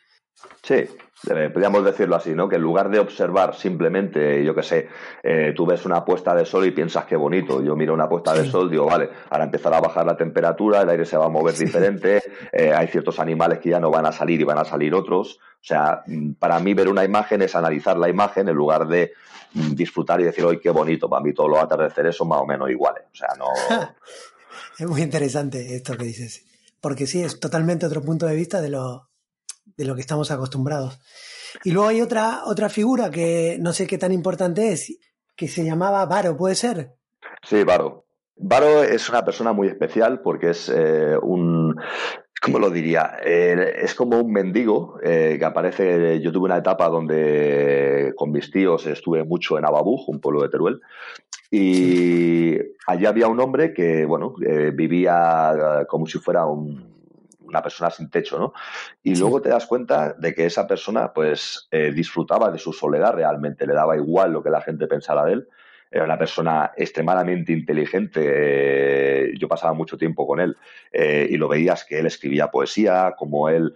Sí, podríamos decirlo así, ¿no? Que en lugar de observar simplemente, yo qué sé, eh, tú ves una puesta de sol y piensas qué bonito. Yo miro una puesta de sol, digo, vale, ahora empezará a bajar la temperatura, el aire se va a mover diferente, eh, hay ciertos animales que ya no van a salir y van a salir otros. O sea, mm, para mí ver una imagen es analizar la imagen en lugar de mm, disfrutar y decir, hoy qué bonito. Para mí todos los atardeceres son más o menos iguales. O sea, no. es muy interesante esto que dices. Porque sí, es totalmente otro punto de vista de lo, de lo que estamos acostumbrados. Y luego hay otra, otra figura que no sé qué tan importante es, que se llamaba Varo, ¿puede ser? Sí, Varo. Varo es una persona muy especial porque es eh, un, ¿cómo lo diría? Eh, es como un mendigo eh, que aparece. Yo tuve una etapa donde con mis tíos estuve mucho en Ababuj, un pueblo de Teruel, y allí había un hombre que, bueno, vivía como si fuera un, una persona sin techo, ¿no? Y luego te das cuenta de que esa persona, pues, eh, disfrutaba de su soledad realmente, le daba igual lo que la gente pensara de él. Era una persona extremadamente inteligente. Eh, yo pasaba mucho tiempo con él eh, y lo veías que él escribía poesía, como él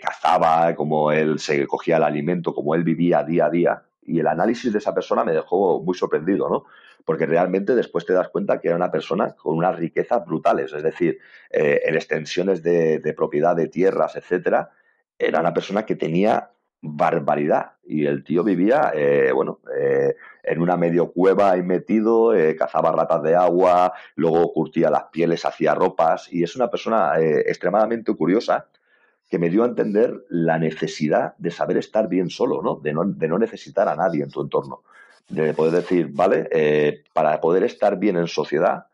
cazaba, como él se cogía el alimento, como él vivía día a día. Y el análisis de esa persona me dejó muy sorprendido, ¿no? porque realmente después te das cuenta que era una persona con unas riquezas brutales, es decir, eh, en extensiones de, propiedad de tierras, etcétera, era una persona que tenía barbaridad y el tío vivía, eh, bueno, eh, en una medio cueva ahí metido, cazaba ratas de agua, luego curtía las pieles, hacía ropas y es una persona extremadamente curiosa que me dio a entender la necesidad de saber estar bien solo, ¿no? De, no, de no necesitar a nadie en tu entorno de poder decir, vale, eh, para poder estar bien en sociedad,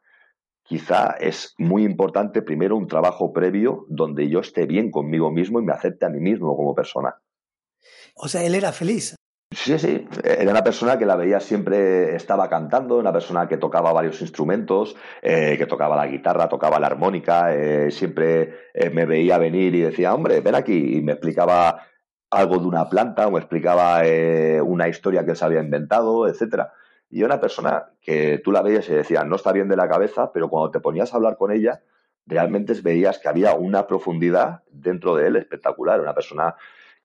quizá es muy importante primero un trabajo previo donde yo esté bien conmigo mismo y me acepte a mí mismo como persona. O sea, él era feliz. Sí, sí, era una persona que la veía siempre, estaba cantando, una persona que tocaba varios instrumentos, eh, que tocaba la guitarra, tocaba la armónica, eh, siempre me veía venir y decía, hombre, ven aquí, y me explicaba algo de una planta o me explicaba eh, una historia que él se había inventado, etcétera. Y era una persona que tú la veías y decías, no está bien de la cabeza, pero cuando te ponías a hablar con ella, realmente veías que había una profundidad dentro de él espectacular. Una persona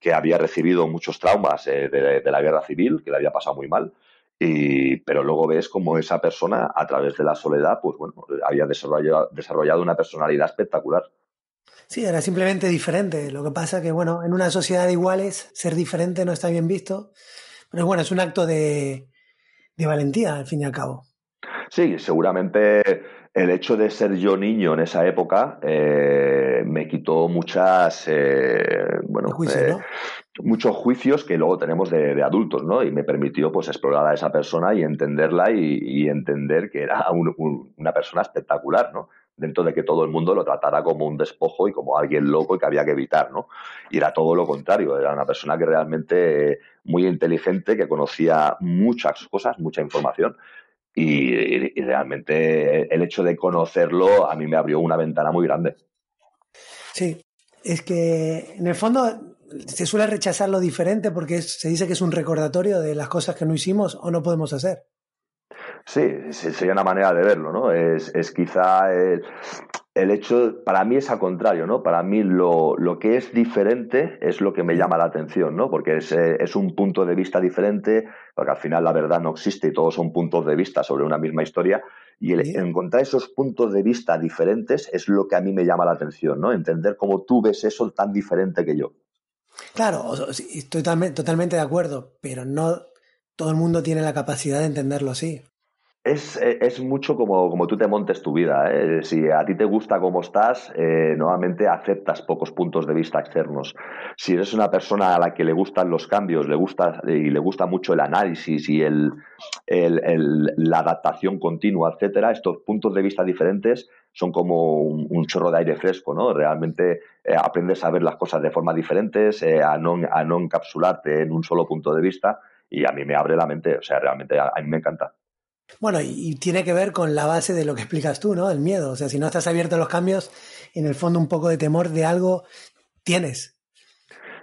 que había recibido muchos traumas eh, de, la guerra civil, que le había pasado muy mal. Y, pero luego ves como esa persona, a través de la soledad, pues bueno, había desarrollado una personalidad espectacular. Sí, era simplemente diferente. Lo que pasa que, bueno, en una sociedad de iguales, ser diferente no está bien visto. Pero bueno, es un acto de, valentía, al fin y al cabo. Sí, seguramente el hecho de ser yo niño en esa época eh, me quitó muchas, eh, bueno, eh, muchos juicios que luego tenemos de, adultos, ¿no? Y me permitió, pues, explorar a esa persona y entenderla y, entender que era una persona espectacular, ¿no? Dentro de que todo el mundo lo tratara como un despojo y como alguien loco y que había que evitar, ¿no? Y era todo lo contrario, era una persona que realmente muy inteligente, que conocía muchas cosas, mucha información y, realmente el hecho de conocerlo a mí me abrió una ventana muy grande. Sí, es que en el fondo se suele rechazar lo diferente porque se dice que es un recordatorio de las cosas que no hicimos o no podemos hacer. Sí, sería una manera de verlo, ¿no? Es, es quizá el hecho, para mí es al contrario, ¿no? Para mí lo, lo, que es diferente es lo que me llama la atención, ¿no? Porque es, eh, es, un punto de vista diferente, porque al final la verdad no existe y todos son puntos de vista sobre una misma historia. Y el, encontrar esos puntos de vista diferentes es lo que a mí me llama la atención, ¿no? Entender cómo tú ves eso tan diferente que yo. Claro, estoy totalmente de acuerdo, pero no todo el mundo tiene la capacidad de entenderlo así. Es, eh, es, mucho como, como tú te montes tu vida. ¿eh? Si a ti te gusta cómo estás, eh, nuevamente aceptas pocos puntos de vista externos. Si eres una persona a la que le gustan los cambios, le gusta y le gusta mucho el análisis y el, la adaptación continua, etcétera, estos puntos de vista diferentes son como un, chorro de aire fresco, ¿no? Realmente aprendes a ver las cosas de forma diferentes, a, no, a no encapsularte en un solo punto de vista y a mí me abre la mente. O sea, realmente a mí me encanta. Bueno, y, tiene que ver con la base de lo que explicas tú, ¿no? El miedo. O sea, si no estás abierto a los cambios, en el fondo un poco de temor de algo tienes.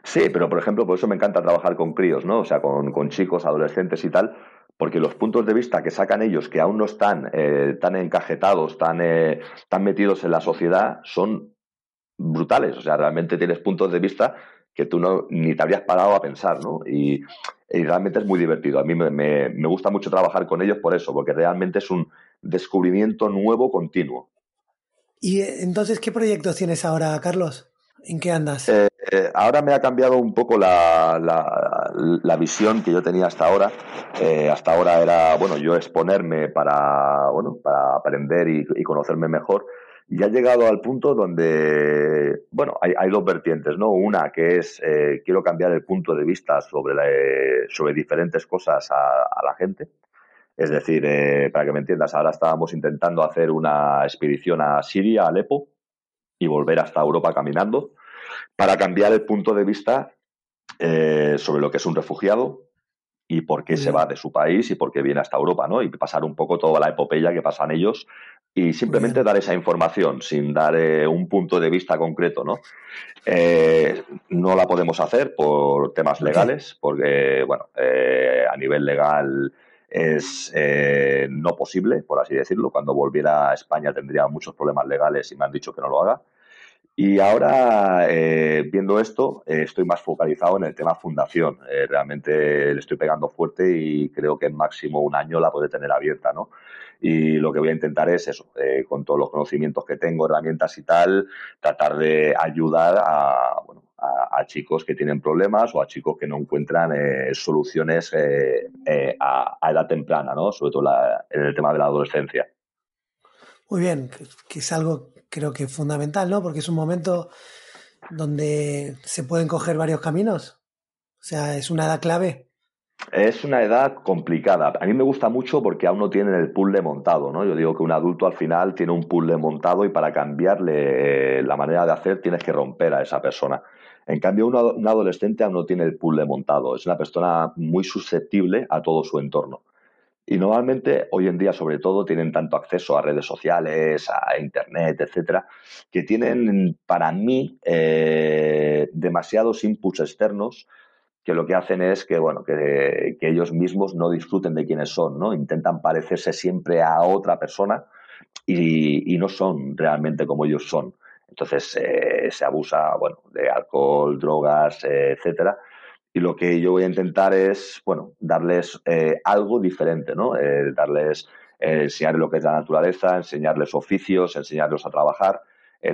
Sí, pero por ejemplo, por eso me encanta trabajar con críos, ¿no? O sea, con, chicos, adolescentes y tal, porque los puntos de vista que sacan ellos, que aún no están eh, tan encajetados, tan, eh, tan metidos en la sociedad, son brutales. O sea, realmente tienes puntos de vista que tú no, ni te habrías parado a pensar, ¿no? Y, realmente es muy divertido. A mí me, me, gusta mucho trabajar con ellos por eso, porque realmente es un descubrimiento nuevo continuo. ¿Y eh, entonces qué proyectos tienes ahora, Carlos? ¿En qué andas? Eh, eh, ahora me ha cambiado un poco la, la, visión que yo tenía hasta ahora. hasta ahora era, bueno, yo exponerme para, bueno, para aprender y, y conocerme mejor y ha llegado al punto donde, bueno, hay, hay dos vertientes, ¿no? Una que es, eh, quiero cambiar el punto de vista sobre, sobre diferentes cosas a, la gente. Es decir, eh, para que me entiendas, ahora estábamos intentando hacer una expedición a Siria, a Alepo, y volver hasta Europa caminando, para cambiar el punto de vista eh, sobre lo que es un refugiado, y por qué se va de su país y por qué viene hasta Europa, ¿no? Y pasar un poco toda la epopeya que pasan ellos y simplemente dar esa información sin dar eh, un punto de vista concreto, ¿no? Eh, no la podemos hacer por temas legales, porque, bueno, eh, a nivel legal es no posible, por así decirlo. Cuando volviera a España tendría muchos problemas legales y me han dicho que no lo haga. Y ahora, eh, viendo esto, eh, estoy más focalizado en el tema fundación. Eh, realmente le estoy pegando fuerte y creo que en máximo un año la puede tener abierta, ¿no? Y lo que voy a intentar es eso, con todos los conocimientos que tengo, herramientas y tal, tratar de ayudar a, bueno, a, chicos que tienen problemas o a chicos que no encuentran soluciones a, a, edad temprana, ¿no? Sobre todo en el tema de la adolescencia. Muy bien, que es algo creo que fundamental, ¿no? Porque es un momento donde se pueden coger varios caminos. O sea, es una edad clave. Es una edad complicada. A mí me gusta mucho porque aún no tienen el puzzle montado, ¿no? Yo digo que un adulto al final tiene un puzzle montado y para cambiarle eh, la manera de hacer tienes que romper a esa persona. En cambio, un adolescente aún no tiene el puzzle montado. Es una persona muy susceptible a todo su entorno. Y normalmente, hoy en día, sobre todo, tienen tanto acceso a redes sociales, a Internet, etcétera, que tienen, para mí, eh, demasiados inputs externos que lo que hacen es que, bueno, que, ellos mismos no disfruten de quiénes son, ¿no? Intentan parecerse siempre a otra persona y, no son realmente como ellos son. Entonces, eh, se abusa, bueno, de alcohol, drogas, etcétera, y lo que yo voy a intentar es, bueno, darles eh, algo diferente, ¿no? Eh, darles, eh, enseñarles lo que es la naturaleza, enseñarles oficios, enseñarles a trabajar,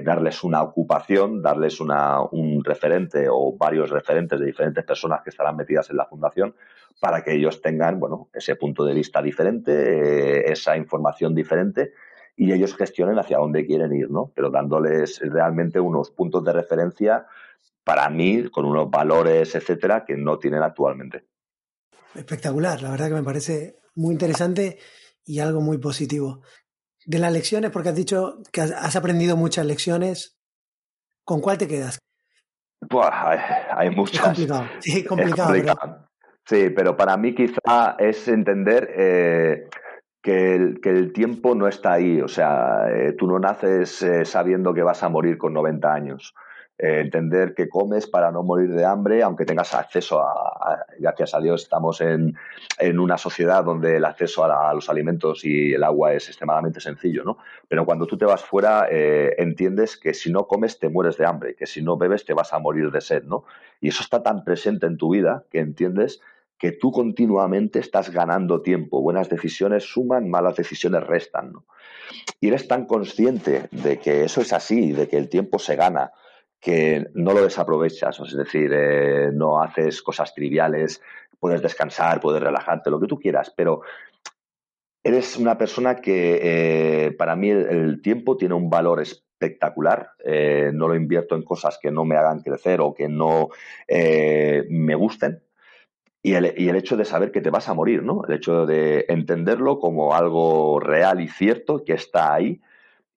darles una ocupación, darles una, un referente o varios referentes de diferentes personas que estarán metidas en la fundación para que ellos tengan, bueno, ese punto de vista diferente, esa información diferente y ellos gestionen hacia dónde quieren ir, ¿no? Pero dándoles realmente unos puntos de referencia para mí, con unos valores, etcétera, que no tienen actualmente. Espectacular, la verdad que me parece muy interesante y algo muy positivo. De las lecciones, porque has dicho que has aprendido muchas lecciones, ¿con cuál te quedas? hay, muchas. complicado. Sí, complicado. Sí, pero para mí quizá es entender eh, que, el, que, el, tiempo no está ahí. O sea, eh, tú no naces eh, sabiendo que vas a morir con 90 años. Eh, entender que comes para no morir de hambre, aunque tengas acceso a, gracias a Dios, estamos en, en una sociedad donde el acceso a, los alimentos y el agua es extremadamente sencillo, ¿no? Pero cuando tú te vas fuera, eh, entiendes que si no comes te mueres de hambre, que si no bebes te vas a morir de sed, ¿no? Y eso está tan presente en tu vida que entiendes que tú continuamente estás ganando tiempo. Buenas decisiones suman, malas decisiones restan, ¿no? Y eres tan consciente de que eso es así, de que el tiempo se gana, que no lo desaprovechas, es decir, eh, no haces cosas triviales, puedes descansar, puedes relajarte, lo que tú quieras, pero eres una persona que eh, para mí el, tiempo tiene un valor espectacular, eh, no lo invierto en cosas que no me hagan crecer o que no me gusten. Y el, y el hecho de saber que te vas a morir, ¿no? El hecho de entenderlo como algo real y cierto que está ahí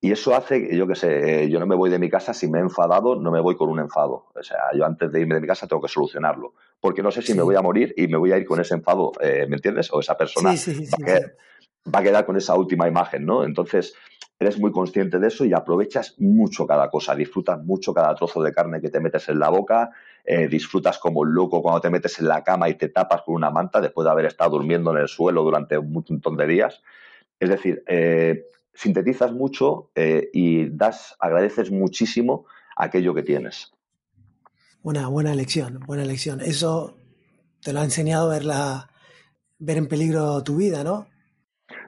y eso hace, que yo qué sé, eh, yo no me voy de mi casa si me he enfadado, no me voy con un enfado. O sea, yo antes de irme de mi casa tengo que solucionarlo. Porque no sé si me voy a morir y me voy a ir con ese enfado, eh, ¿me entiendes? O esa persona va, a quedar, con esa última imagen, ¿no? Entonces, eres muy consciente de eso y aprovechas mucho cada cosa, disfrutas mucho cada trozo de carne que te metes en la boca, eh, disfrutas como loco cuando te metes en la cama y te tapas con una manta después de haber estado durmiendo en el suelo durante un montón de días. Es decir, eh, sintetizas mucho eh, y das, agradeces muchísimo aquello que tienes. Buena, buena lección, buena lección. Eso te lo ha enseñado verla, ver en peligro tu vida, ¿no?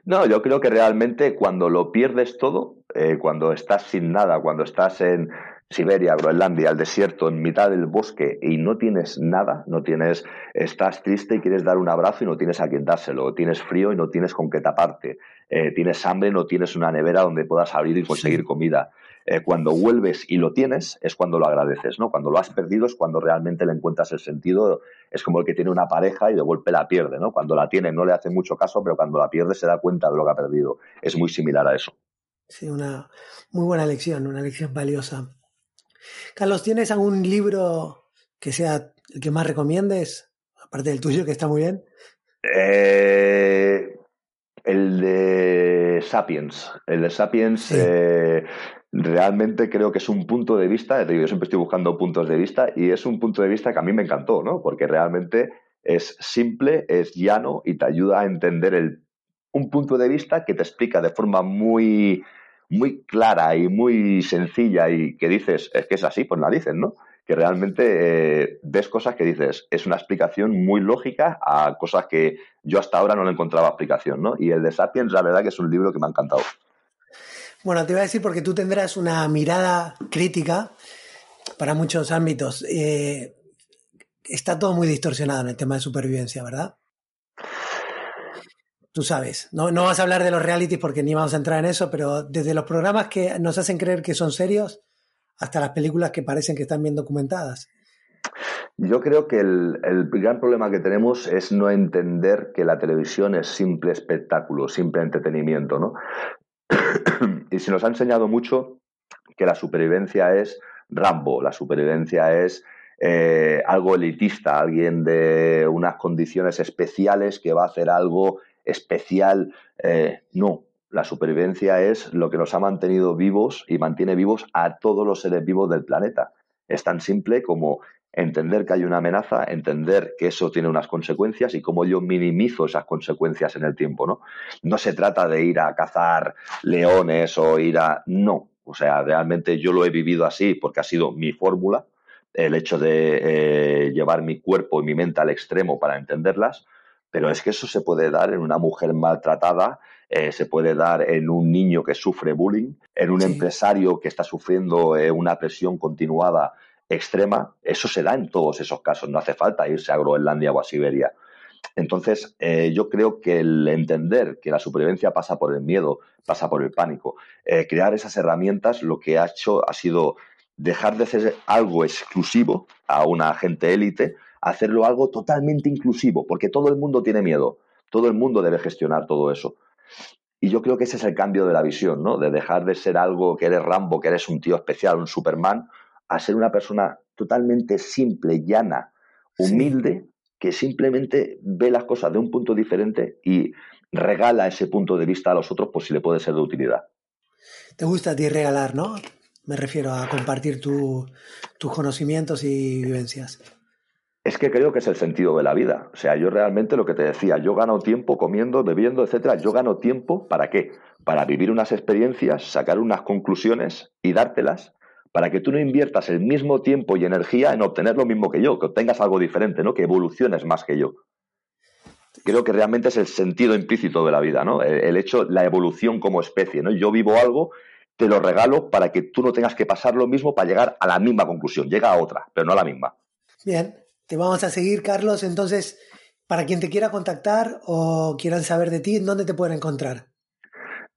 No, yo creo que realmente cuando lo pierdes todo, eh, cuando estás sin nada, cuando estás en Siberia, Groenlandia, el desierto, en mitad del bosque y no tienes nada, no tienes, estás triste y quieres dar un abrazo y no tienes a quien dárselo, tienes frío y no tienes con qué taparte, eh, tienes hambre y no tienes una nevera donde puedas abrir y conseguir comida. Eh, cuando vuelves y lo tienes es cuando lo agradeces, ¿no? Cuando lo has perdido es cuando realmente le encuentras el sentido. Es como el que tiene una pareja y de golpe la pierde, ¿no? Cuando la tiene no le hace mucho caso, pero cuando la pierde se da cuenta de lo que ha perdido. Es muy similar a eso. Sí, una muy buena lección, una lección valiosa. Carlos, ¿tienes algún libro que sea el que más recomiendes? Aparte del tuyo, que está muy bien. Eh, el de Sapiens. El de Sapiens eh, realmente creo que es un punto de vista, yo siempre estoy buscando puntos de vista, y es un punto de vista que a mí me encantó, ¿no? Porque realmente es simple, es llano y te ayuda a entender el, un punto de vista que te explica de forma muy muy clara y muy sencilla y que dices, es que es así, pues la dicen, ¿no? Que realmente eh, ves cosas que dices, es una explicación muy lógica a cosas que yo hasta ahora no le encontraba explicación, ¿no? Y el de Sapiens, la verdad que es un libro que me ha encantado. Bueno, te voy a decir porque tú tendrás una mirada crítica para muchos ámbitos. Eh, está todo muy distorsionado en el tema de supervivencia, ¿verdad? Tú sabes, no, no vas a hablar de los realities porque ni vamos a entrar en eso, pero desde los programas que nos hacen creer que son serios hasta las películas que parecen que están bien documentadas. Yo creo que el, gran problema que tenemos es no entender que la televisión es simple espectáculo, simple entretenimiento, ¿no? y se nos ha enseñado mucho que la supervivencia es Rambo, la supervivencia es eh, algo elitista, alguien de unas condiciones especiales que va a hacer algo especial. Eh, no, la supervivencia es lo que nos ha mantenido vivos y mantiene vivos a todos los seres vivos del planeta. Es tan simple como entender que hay una amenaza, entender que eso tiene unas consecuencias y cómo yo minimizo esas consecuencias en el tiempo, ¿no? No se trata de ir a cazar leones o ir a... No, o sea, realmente yo lo he vivido así porque ha sido mi fórmula, el hecho de eh, llevar mi cuerpo y mi mente al extremo para entenderlas, pero es que eso se puede dar en una mujer maltratada, eh, se puede dar en un niño que sufre bullying, en un empresario que está sufriendo eh, una presión continuada extrema. Eso se da en todos esos casos. No hace falta irse a Groenlandia o a Siberia. Entonces, eh, yo creo que el entender que la supervivencia pasa por el miedo, pasa por el pánico, eh, crear esas herramientas lo que ha hecho ha sido dejar de ser algo exclusivo a una agente élite, hacerlo algo totalmente inclusivo, porque todo el mundo tiene miedo, todo el mundo debe gestionar todo eso. Y yo creo que ese es el cambio de la visión, ¿no? De dejar de ser algo que eres Rambo, que eres un tío especial, un Superman, a ser una persona totalmente simple, llana, humilde, que simplemente ve las cosas de un punto diferente y regala ese punto de vista a los otros, pues si le puede ser de utilidad. Te gusta a ti regalar, ¿no? Me refiero a compartir tus conocimientos y vivencias. Es que creo que es el sentido de la vida. O sea, yo realmente lo que te decía, yo gano tiempo comiendo, bebiendo, etcétera. Yo gano tiempo para qué? Para vivir unas experiencias, sacar unas conclusiones y dártelas para que tú no inviertas el mismo tiempo y energía en obtener lo mismo que yo, que obtengas algo diferente, ¿no? Que evoluciones más que yo. Creo que realmente es el sentido implícito de la vida, ¿no? El, hecho, la evolución como especie, ¿no? Yo vivo algo, te lo regalo para que tú no tengas que pasar lo mismo para llegar a la misma conclusión. Llega a otra, pero no a la misma. Bien, te vamos a seguir, Carlos. Entonces, para quien te quiera contactar o quieran saber de ti, ¿dónde te pueden encontrar?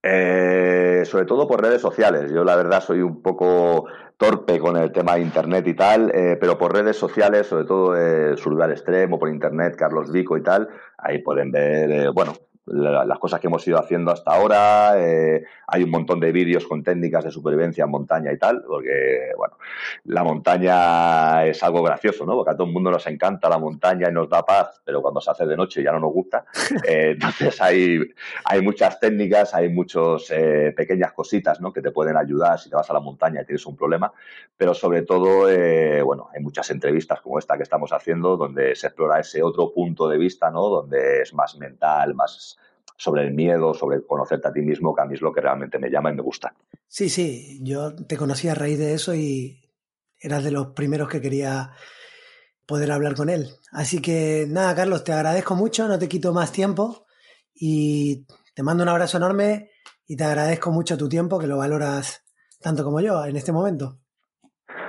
Eh, sobre todo por redes sociales. Yo la verdad soy un poco torpe con el tema de internet y tal, eh, pero por redes sociales, sobre todo eh, Survival Extremo, por internet, Carlos Vico y tal, ahí pueden ver, eh, bueno, las cosas que hemos ido haciendo hasta ahora. Eh, hay un montón de vídeos con técnicas de supervivencia en montaña y tal, porque, bueno, la montaña es algo gracioso, ¿no? Porque a todo el mundo nos encanta la montaña y nos da paz, pero cuando se hace de noche ya no nos gusta. Eh, entonces hay, hay muchas técnicas, hay muchas eh, pequeñas cositas, ¿no? Que te pueden ayudar si te vas a la montaña y tienes un problema, pero sobre todo, bueno, hay muchas entrevistas como esta que estamos haciendo donde se explora ese otro punto de vista, ¿no? Donde es más mental, más sobre el miedo, sobre conocerte a ti mismo, que a mí es lo que realmente me llama y me gusta. Sí, sí, yo te conocí a raíz de eso y eras de los primeros que quería poder hablar con él. Así que nada, Carlos, te agradezco mucho, no te quito más tiempo y te mando un abrazo enorme y te agradezco mucho tu tiempo, que lo valoras tanto como yo en este momento.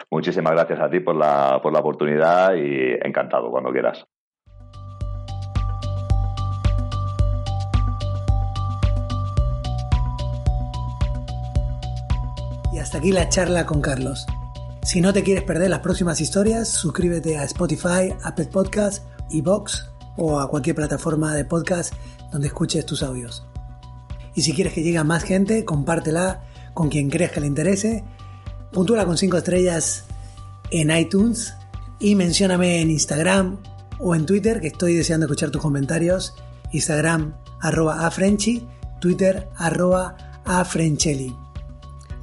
Muchísimas gracias a ti por la, por la oportunidad y encantado cuando quieras. Hasta aquí la charla con Carlos. Si no te quieres perder las próximas historias, suscríbete a Spotify, Apple Podcasts, Evox o a cualquier plataforma de podcast donde escuches tus audios. Y si quieres que llegue a más gente, compártela con quien crees que le interese, puntúala con 5 estrellas en iTunes y mencióname en Instagram o en Twitter, que estoy deseando escuchar tus comentarios. Instagram arroba afrenchi, Twitter arroba afrenchelli.